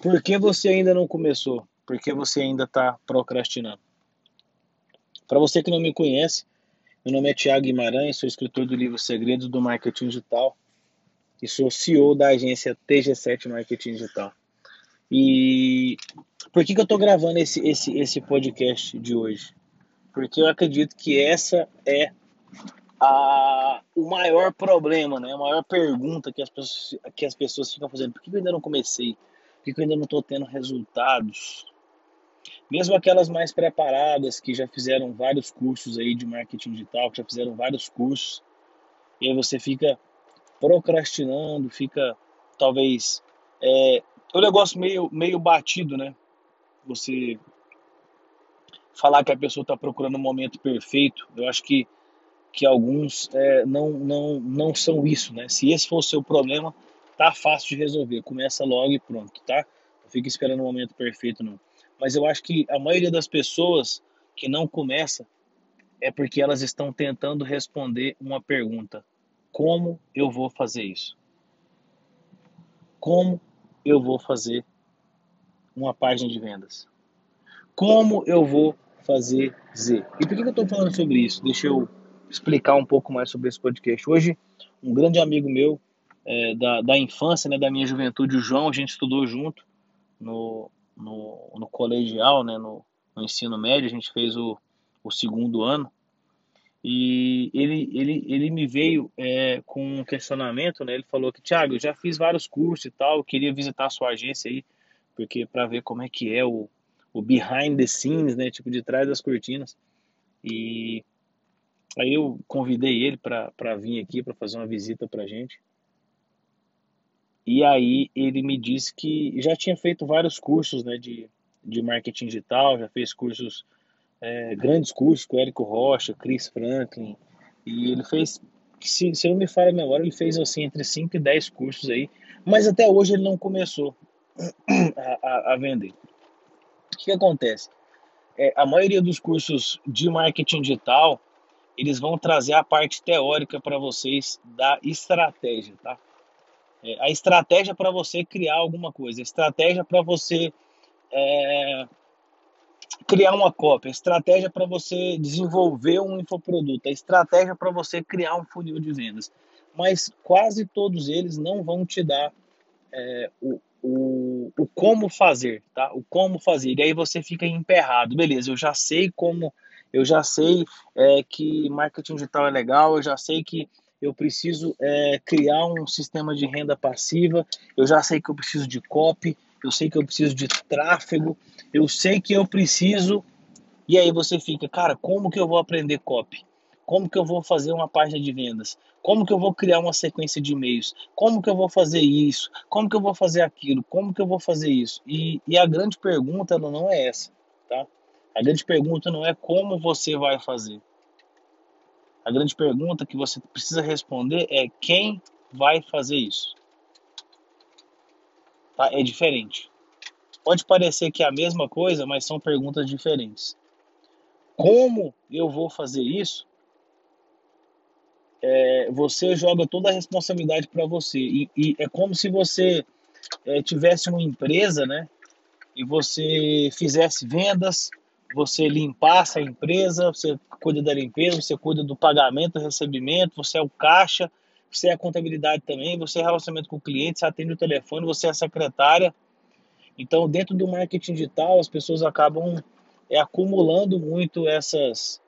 Por que você ainda não começou? Por que você ainda está procrastinando? Para você que não me conhece, meu nome é Tiago Guimarães, sou escritor do livro Segredos do Marketing Digital e sou CEO da agência TG7 Marketing Digital. E por que, que eu estou gravando esse, esse, esse podcast de hoje? Porque eu acredito que essa é a, o maior problema, né? a maior pergunta que as, pessoas, que as pessoas ficam fazendo. Por que eu ainda não comecei? Por que eu ainda não estou tendo resultados? Mesmo aquelas mais preparadas, que já fizeram vários cursos aí de marketing digital, que já fizeram vários cursos, e aí você fica procrastinando, fica talvez é, um negócio meio, meio batido, né? Você falar que a pessoa está procurando o um momento perfeito, eu acho que, que alguns é, não, não, não são isso, né? Se esse for o seu problema, tá fácil de resolver, começa logo e pronto, tá? Não fica esperando o momento perfeito, não. Mas eu acho que a maioria das pessoas que não começa é porque elas estão tentando responder uma pergunta: como eu vou fazer isso? Como eu vou fazer uma página de vendas? Como eu vou fazer Z? E por que eu estou falando sobre isso? Deixa eu explicar um pouco mais sobre esse podcast. Hoje, um grande amigo meu é, da, da infância, né, da minha juventude, o João, a gente estudou junto no, no, no colegial, né, no, no ensino médio, a gente fez o, o segundo ano. E ele, ele, ele me veio é, com um questionamento, né? Ele falou que, Thiago, eu já fiz vários cursos e tal, queria visitar a sua agência aí, porque para ver como é que é o, o behind the scenes, né? Tipo, de trás das cortinas. E aí eu convidei ele para vir aqui, para fazer uma visita pra gente. E aí ele me disse que já tinha feito vários cursos, né? De, de marketing digital, já fez cursos é, grandes cursos com Érico Rocha, Chris Franklin, e ele fez, se, se não me falha a memória, ele fez assim entre 5 e 10 cursos aí, mas até hoje ele não começou a, a, a vender. O que, que acontece? É, a maioria dos cursos de marketing digital, eles vão trazer a parte teórica para vocês da estratégia, tá? É, a estratégia para você criar alguma coisa, a estratégia para você é, criar uma cópia, estratégia para você desenvolver um infoproduto, a estratégia para você criar um funil de vendas. Mas quase todos eles não vão te dar é, o, o, o como fazer, tá? O como fazer. E aí você fica emperrado. Beleza, eu já sei como, eu já sei é, que marketing digital é legal, eu já sei que eu preciso é, criar um sistema de renda passiva, eu já sei que eu preciso de copy, eu sei que eu preciso de tráfego, eu sei que eu preciso. E aí você fica, cara, como que eu vou aprender copy? Como que eu vou fazer uma página de vendas? Como que eu vou criar uma sequência de e-mails? Como que eu vou fazer isso? Como que eu vou fazer aquilo? Como que eu vou fazer isso? E, e a grande pergunta não é essa, tá? A grande pergunta não é como você vai fazer. A grande pergunta que você precisa responder é quem vai fazer isso tá? É diferente. Pode parecer que é a mesma coisa, mas são perguntas diferentes. Como eu vou fazer isso? É, você joga toda a responsabilidade para você. E, e, é como se você é, tivesse uma empresa, né? E você fizesse vendas, você limpasse a empresa, você cuida da limpeza, você cuida do pagamento, do recebimento, você é o caixa, você é a contabilidade também, você é relacionamento com o cliente, você atende o telefone, você é a secretária. Então, dentro do marketing digital, as pessoas acabam é, acumulando muito essas,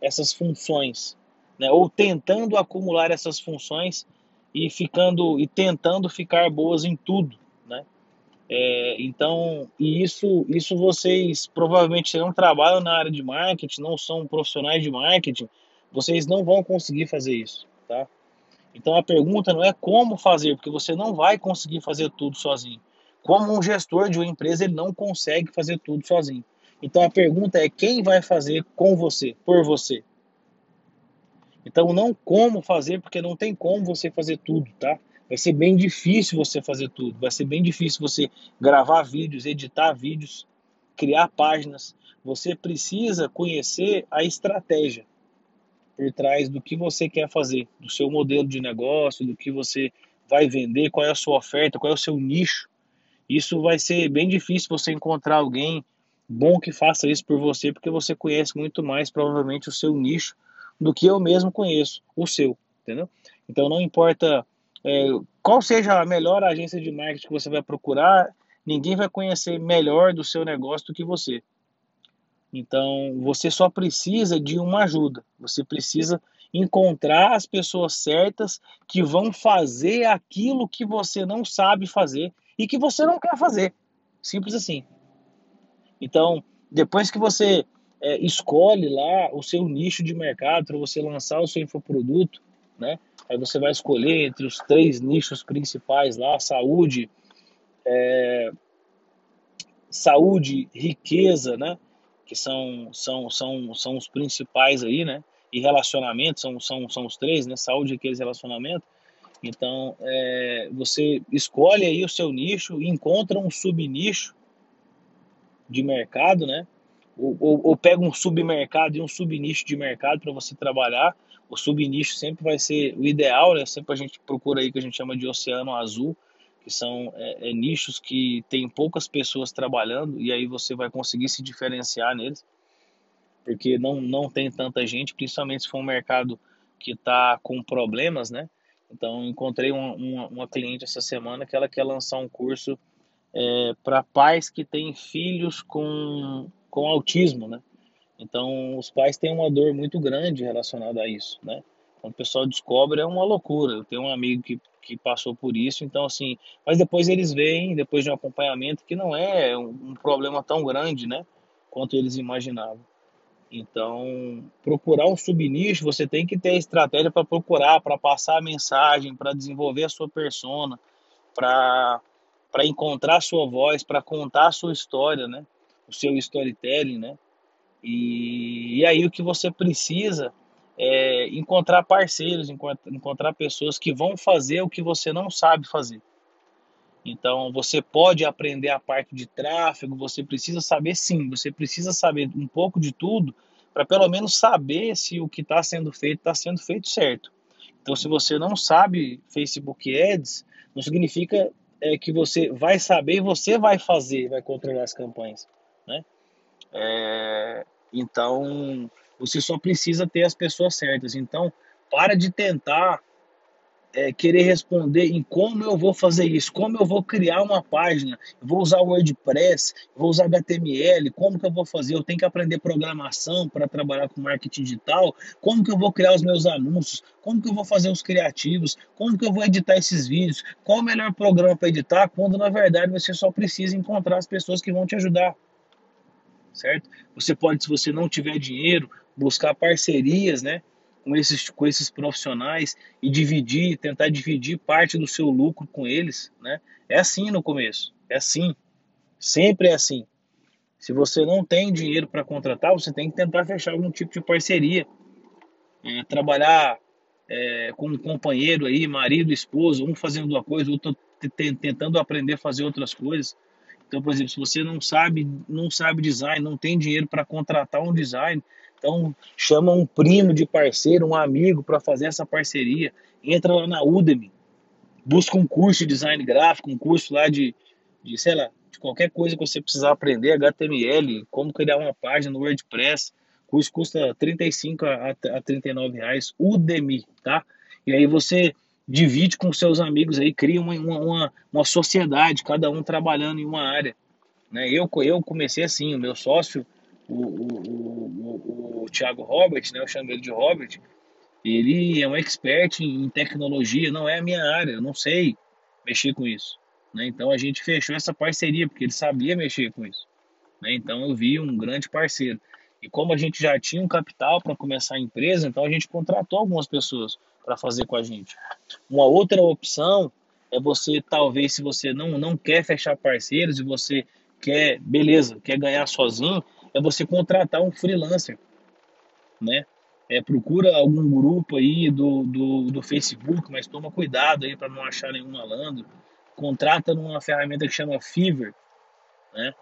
essas funções, né? ou tentando acumular essas funções e ficando e tentando ficar boas em tudo, né? É, então, e isso, isso vocês provavelmente não trabalham na área de marketing, não são profissionais de marketing, vocês não vão conseguir fazer isso, tá? Então a pergunta não é como fazer, porque você não vai conseguir fazer tudo sozinho. Como um gestor de uma empresa, ele não consegue fazer tudo sozinho. Então a pergunta é quem vai fazer com você, por você. Então não como fazer, porque não tem como você fazer tudo, tá? Vai ser bem difícil você fazer tudo. Vai ser bem difícil você gravar vídeos, editar vídeos, criar páginas. Você precisa conhecer a estratégia por trás do que você quer fazer, do seu modelo de negócio, do que você vai vender, qual é a sua oferta, qual é o seu nicho. Isso vai ser bem difícil você encontrar alguém bom que faça isso por você, porque você conhece muito mais provavelmente o seu nicho do que eu mesmo conheço o seu, entendeu? Então não importa é, qual seja a melhor agência de marketing que você vai procurar, ninguém vai conhecer melhor do seu negócio do que você. Então você só precisa de uma ajuda. Você precisa encontrar as pessoas certas que vão fazer aquilo que você não sabe fazer e que você não quer fazer. Simples assim. Então, depois que você é, escolhe lá o seu nicho de mercado para você lançar o seu infoproduto, né? Aí você vai escolher entre os três nichos principais lá, saúde, é, saúde, riqueza, né? Que são, são, são, são os principais aí, né? E relacionamento, são, são, são os três, né? Saúde, riqueza e relacionamento. Então, é, você escolhe aí o seu nicho, encontra um subnicho de mercado, né? Ou, ou, ou pega um submercado e um subnicho de mercado para você trabalhar. O subnicho sempre vai ser o ideal, né? Sempre a gente procura aí que a gente chama de oceano azul, que são é, é, nichos que tem poucas pessoas trabalhando e aí você vai conseguir se diferenciar neles, porque não, não tem tanta gente, principalmente se for um mercado que está com problemas, né? Então, encontrei uma, uma, uma, cliente essa semana que ela quer lançar um curso é, para pais que têm filhos com, com autismo, né? Então, os pais têm uma dor muito grande relacionada a isso, né? Quando o pessoal descobre, é uma loucura. Eu tenho um amigo que, que passou por isso, então, assim, mas depois eles veem, depois de um acompanhamento, que não é um, um problema tão grande, né? Quanto eles imaginavam. Então, procurar um subnicho, você tem que ter estratégia para procurar, para passar a mensagem, para desenvolver a sua persona, para encontrar a sua voz, para contar a sua história, né? O seu storytelling, né? E, e aí o que você precisa é encontrar parceiros, encontrar pessoas que vão fazer o que você não sabe fazer. Então, você pode aprender a parte de tráfego, você precisa saber sim, você precisa saber um pouco de tudo para pelo menos saber se o que está sendo feito está sendo feito certo. Então, se você não sabe Facebook Ads, não significa é, que você vai saber e você vai fazer, vai controlar as campanhas. Né? É, então, você só precisa ter as pessoas certas. Então, para de tentar é, querer responder em como eu vou fazer isso, como eu vou criar uma página, vou usar WordPress, vou usar HTML, como que eu vou fazer? Eu tenho que aprender programação para trabalhar com marketing digital, como que eu vou criar os meus anúncios, como que eu vou fazer os criativos, como que eu vou editar esses vídeos, qual o melhor programa para editar, quando na verdade você só precisa encontrar as pessoas que vão te ajudar. Certo? Você pode, se você não tiver dinheiro, buscar parcerias, né? com esses, com esses profissionais e dividir, tentar dividir parte do seu lucro com eles, né? É assim no começo, é assim, sempre é assim. Se você não tem dinheiro para contratar, você tem que tentar fechar algum tipo de parceria, é, trabalhar é, com um companheiro aí, marido, esposa, um fazendo uma coisa, outro tentando aprender a fazer outras coisas. Então, por exemplo, se você não sabe, não sabe design, não tem dinheiro para contratar um design, então, chama um primo de parceiro, um amigo para fazer essa parceria. Entra lá na Udemy, busca um curso de design gráfico, um curso lá de, de sei lá, de qualquer coisa que você precisar aprender, HTML, como criar uma página no WordPress. O curso custa 35 a, a 39 reais, Udemy, tá? E aí você divide com seus amigos aí, cria uma, uma, uma sociedade, cada um trabalhando em uma área. Né? Eu, eu comecei assim, o meu sócio o, o, o, o Thiago Robert, né, eu chamo ele de Robert, ele é um expert em tecnologia, não é a minha área, eu não sei mexer com isso. Né? Então a gente fechou essa parceria, porque ele sabia mexer com isso. Né? Então eu vi um grande parceiro. E como a gente já tinha um capital para começar a empresa, então a gente contratou algumas pessoas para fazer com a gente. Uma outra opção é você, talvez, se você não, não quer fechar parceiros e você quer, beleza, quer ganhar sozinho, é você contratar um freelancer, né? É, procura algum grupo aí do, do, do Facebook, mas toma cuidado aí para não achar nenhum malandro. Contrata numa ferramenta que chama Fiverr, né?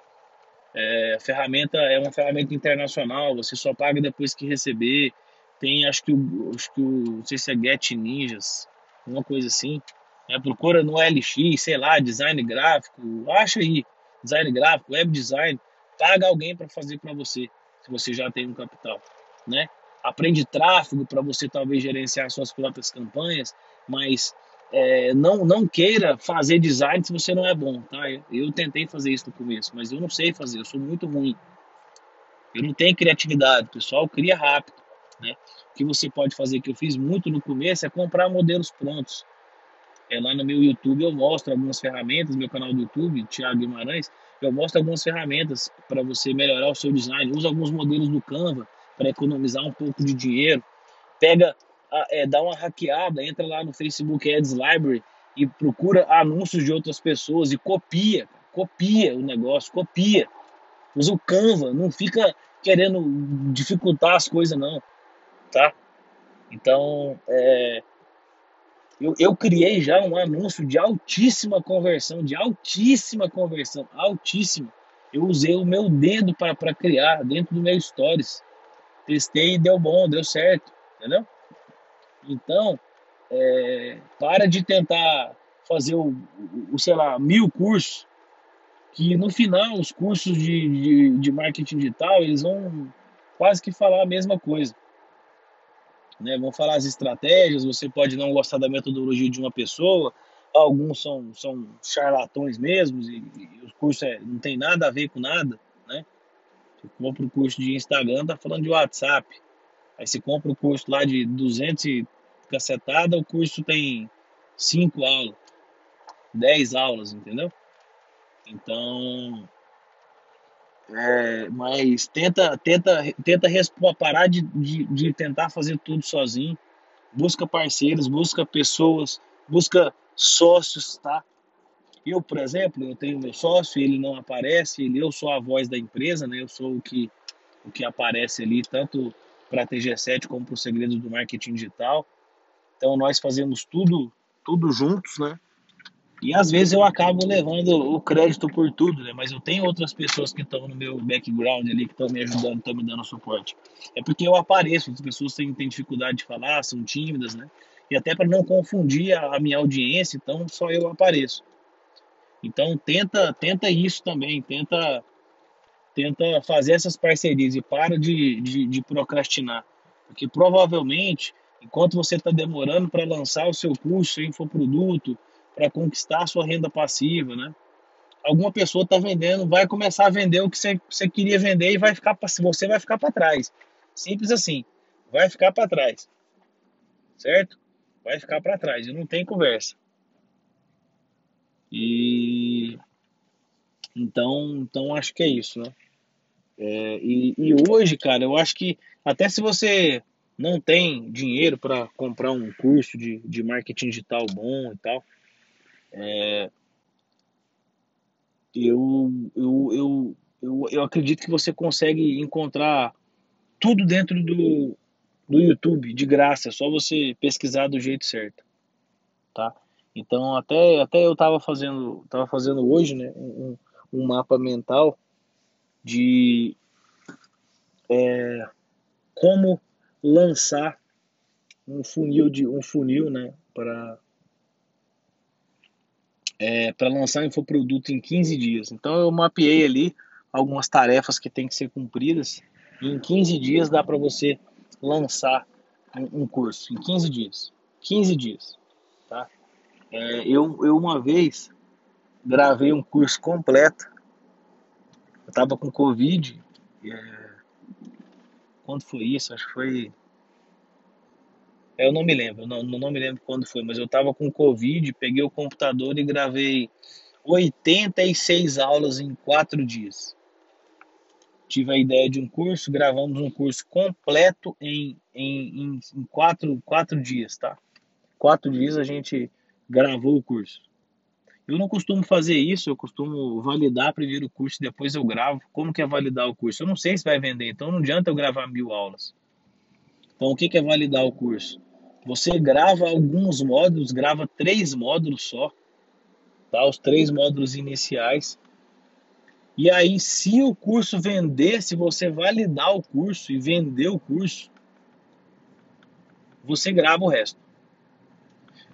É, ferramenta é uma ferramenta internacional, você só paga depois que receber. Tem, acho que, acho que não sei se é Get Ninjas, uma coisa assim. Né? Procura no LX, sei lá, design gráfico, acha aí, design gráfico, web design, paga alguém para fazer para você, se você já tem um capital, né? Aprende tráfego para você talvez gerenciar suas próprias campanhas, mas é, não, não queira fazer design se você não é bom, tá? Eu, eu tentei fazer isso no começo, mas eu não sei fazer, eu sou muito ruim. Eu não tenho criatividade, pessoal cria rápido, né? O que você pode fazer, que eu fiz muito no começo, é comprar modelos prontos. É, lá no meu YouTube eu mostro algumas ferramentas, meu canal do YouTube, Thiago Guimarães, eu mostro algumas ferramentas para você melhorar o seu design. Usa alguns modelos do Canva para economizar um pouco de dinheiro. Pega, é, dá uma hackeada, entra lá no Facebook Ads Library e procura anúncios de outras pessoas e copia, copia o negócio, copia. Usa o Canva, não fica querendo dificultar as coisas não, tá? Então, é, eu, eu criei já um anúncio de altíssima conversão, de altíssima conversão, altíssima. Eu usei o meu dedo para criar dentro do meu Stories. Testei e deu bom, deu certo, entendeu? Então, é, para de tentar fazer o, o, sei lá, mil cursos, que no final os cursos de, de, de marketing digital, eles vão quase que falar a mesma coisa né? Vão falar as estratégias, você pode não gostar da metodologia de uma pessoa, alguns são, são charlatões mesmos e, e o curso é, não tem nada a ver com nada, né? Você compra o curso de Instagram, tá falando de WhatsApp. Aí você compra o curso lá de 200 e cacetada, o curso tem 5 aulas, 10 aulas, entendeu? Então, é, mas tenta, tenta, tenta parar de, de, de tentar fazer tudo sozinho. Busca parceiros, busca pessoas, busca sócios, tá? Eu, por exemplo, eu tenho meu sócio, ele não aparece, ele, eu sou a voz da empresa, né? Eu sou o que, o que aparece ali, tanto para a TG7 como para o Segredos do Marketing Digital. Então, nós fazemos tudo, tudo juntos, né? E às vezes eu acabo levando o crédito por tudo, né? Mas eu tenho outras pessoas que estão no meu background ali, que estão me ajudando, estão me dando suporte. É porque eu apareço, as pessoas têm, têm dificuldade de falar, são tímidas, né? E até para não confundir a, a, minha audiência, então só eu apareço. Então tenta, tenta isso também, tenta, tenta fazer essas parcerias e para de, de, de procrastinar. Porque provavelmente, enquanto você está demorando para lançar o seu curso, seu infoproduto, para conquistar sua renda passiva, né? Alguma pessoa está vendendo, vai começar a vender o que você, você queria vender e vai ficar você vai ficar para trás. Simples assim, vai ficar para trás, certo? Vai ficar para trás e não tem conversa. E então, então acho que é isso, né? É, e, e hoje, cara, eu acho que até se você não tem dinheiro para comprar um curso de, de marketing digital bom e tal, é, eu, eu, eu, eu, eu acredito que você consegue encontrar tudo dentro do, do YouTube, de graça, é só você pesquisar do jeito certo, tá? Então, até, até eu estava fazendo, tava fazendo hoje, né, um, um mapa mental de é, como lançar um funil de um funil, né, para é, para lançar um infoproduto em 15 dias. Então eu mapeei ali algumas tarefas que tem que ser cumpridas e em 15 dias dá para você lançar um, um, curso, em 15 dias. 15 dias, tá? É, eu, eu uma vez gravei um curso completo, eu tava com Covid, é, quando foi isso? Acho que foi eu não me lembro, não, não me lembro quando foi, mas eu estava com Covid, peguei o computador e gravei 86 aulas em quatro dias. Tive a ideia de um curso, gravamos um curso completo em, em, em, quatro, quatro dias, tá? Quatro dias a gente gravou o curso. Eu não costumo fazer isso, eu costumo validar primeiro o curso, depois eu gravo. Como que é validar o curso? Eu não sei se vai vender, então não adianta eu gravar mil aulas. Então, o que é validar o curso? Você grava alguns módulos, grava três módulos só, tá? Os três módulos iniciais. E aí, se o curso vender, se você validar o curso e vender o curso, você grava o resto.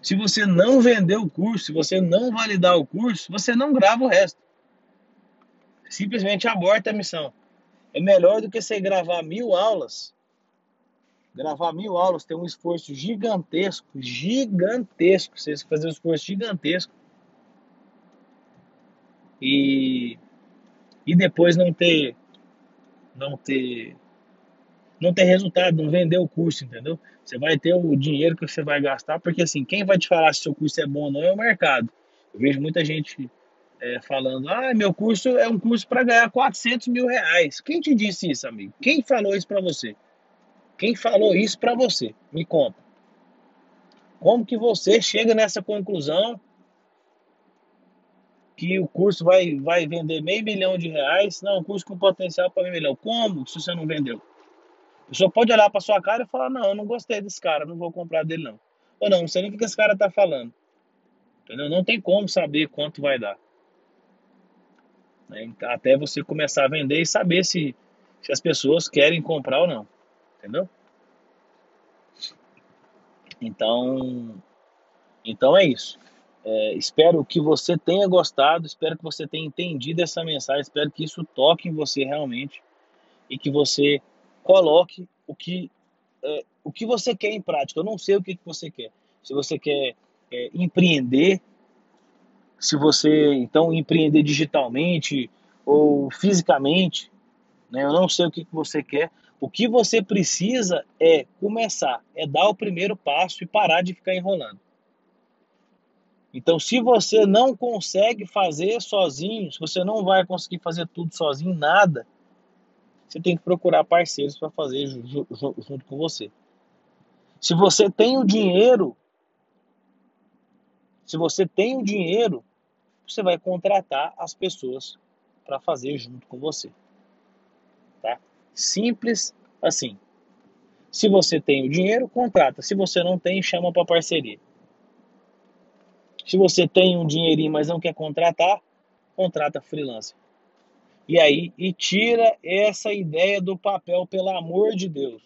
Se você não vender o curso, se você não validar o curso, você não grava o resto. Simplesmente aborta a missão. É melhor do que você gravar mil aulas. Gravar mil aulas tem um esforço gigantesco, gigantesco. Você fazer um esforço gigantesco. E, e depois não ter, não ter não ter resultado, não vender o curso, entendeu? Você vai ter o dinheiro que você vai gastar, porque assim, quem vai te falar se seu curso é bom ou não é o mercado. Eu vejo muita gente é, falando, ah, meu curso é um curso para ganhar 400 mil reais. Quem te disse isso, amigo? Quem falou isso para você? Quem falou isso para você? Me conta. Como que você chega nessa conclusão que o curso vai, vai vender meio milhão de reais? Não, um curso com potencial para meio milhão. Como se você não vendeu? A pessoa pode olhar para sua cara e falar: Não, eu não gostei desse cara, não vou comprar dele não. Ou não, não sei nem o que esse cara está falando. Entendeu? Não tem como saber quanto vai dar. Né? Até você começar a vender e saber se, se as pessoas querem comprar ou não. Entendeu? Então, então é isso. É, espero que você tenha gostado, espero que você tenha entendido essa mensagem, espero que isso toque em você realmente e que você coloque o que, é, o que você quer em prática. Eu não sei o que, que você quer. Se você quer é, empreender, se você então empreender digitalmente ou fisicamente, né? eu não sei o que, que você quer. O que você precisa é começar, é dar o primeiro passo e parar de ficar enrolando. Então, se você não consegue fazer sozinho, se você não vai conseguir fazer tudo sozinho, nada, você tem que procurar parceiros para fazer junto com você. Se você tem o dinheiro, se você tem o dinheiro, você vai contratar as pessoas para fazer junto com você. Simples assim. Se você tem o dinheiro, contrata. Se você não tem, chama para parceria. Se você tem um dinheirinho, mas não quer contratar, contrata freelancer. E aí, e tira essa ideia do papel, pelo amor de Deus.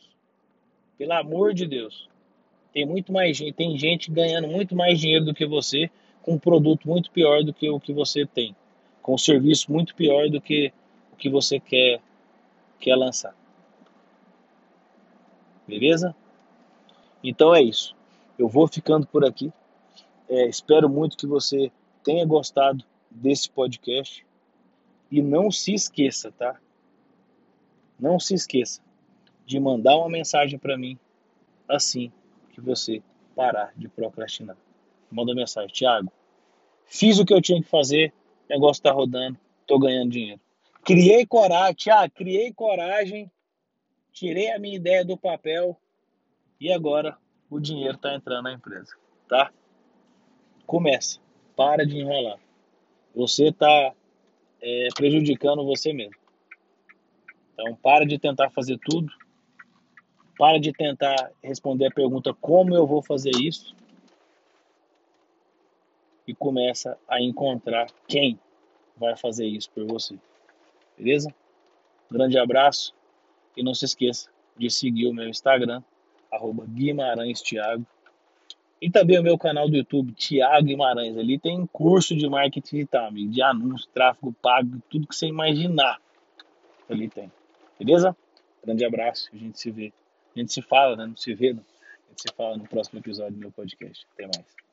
Pelo amor de Deus. Tem muito mais gente, tem gente ganhando muito mais dinheiro do que você, com um produto muito pior do que o que você tem, com um serviço muito pior do que o que você quer, quer lançar. Beleza? Então é isso. Eu vou ficando por aqui. É, espero muito que você tenha gostado desse podcast. E não se esqueça, tá? Não se esqueça de mandar uma mensagem para mim assim que você parar de procrastinar. Manda mensagem, Thiago. Fiz o que eu tinha que fazer, o negócio tá rodando, tô ganhando dinheiro. Criei coragem, Thiago, criei coragem, tirei a minha ideia do papel e agora o dinheiro tá entrando na empresa, tá? Começa, para de enrolar. Você tá é, prejudicando você mesmo. Então, para de tentar fazer tudo. Para de tentar responder a pergunta como eu vou fazer isso. E começa a encontrar quem vai fazer isso por você. Beleza? Grande abraço e não se esqueça de seguir o meu Instagram, arroba Guimarães Thiago. E também o meu canal do YouTube, Tiago Guimarães. Ali tem curso de marketing digital, amigo, de anúncio, tráfego pago, tudo que você imaginar. Ali tem. Beleza? Grande abraço. A gente se vê. A gente se fala, né? Não se vê, não. A gente se fala no próximo episódio do meu podcast. Até mais.